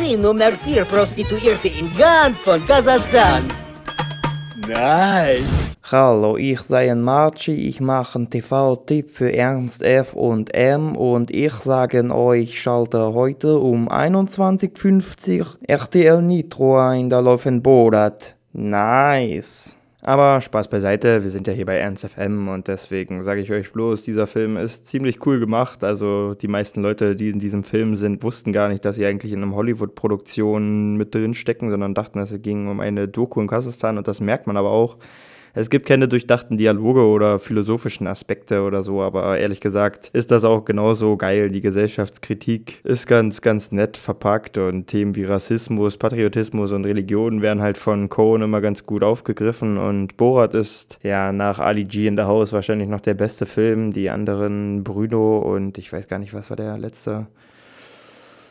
Sie Nummer 4 Prostituierte in ganz von Kasachstan. Nice. Hallo, ich sei Marci, ich mache einen TV-Tipp für Ernst F und M und ich sage euch, schalte heute um 21.50 RTL Nitro ein, da läuft ein Borat. Nice. Aber Spaß beiseite, wir sind ja hier bei Ernst FM und deswegen sage ich euch bloß, dieser Film ist ziemlich cool gemacht. Also die meisten Leute, die in diesem Film sind, wussten gar nicht, dass sie eigentlich in einem Hollywood-Produktion mit drin stecken, sondern dachten, es ging um eine Doku in Kasachstan und das merkt man aber auch. Es gibt keine durchdachten Dialoge oder philosophischen Aspekte oder so, aber ehrlich gesagt ist das auch genauso geil. Die Gesellschaftskritik ist ganz, ganz nett verpackt und Themen wie Rassismus, Patriotismus und Religion werden halt von Cohen immer ganz gut aufgegriffen und Borat ist ja nach Ali G in the House wahrscheinlich noch der beste Film. Die anderen Bruno und ich weiß gar nicht, was war der letzte.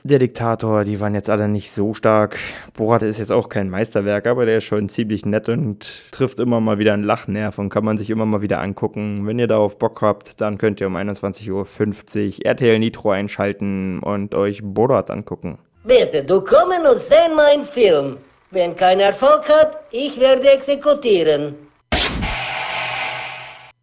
Der Diktator, die waren jetzt alle nicht so stark. Borat ist jetzt auch kein Meisterwerk, aber der ist schon ziemlich nett und trifft immer mal wieder einen Lachnerv und kann man sich immer mal wieder angucken. Wenn ihr darauf Bock habt, dann könnt ihr um 21.50 Uhr RTL Nitro einschalten und euch Borat angucken. Bitte, du kommen und sehen meinen Film. Wenn kein Erfolg hat, ich werde exekutieren.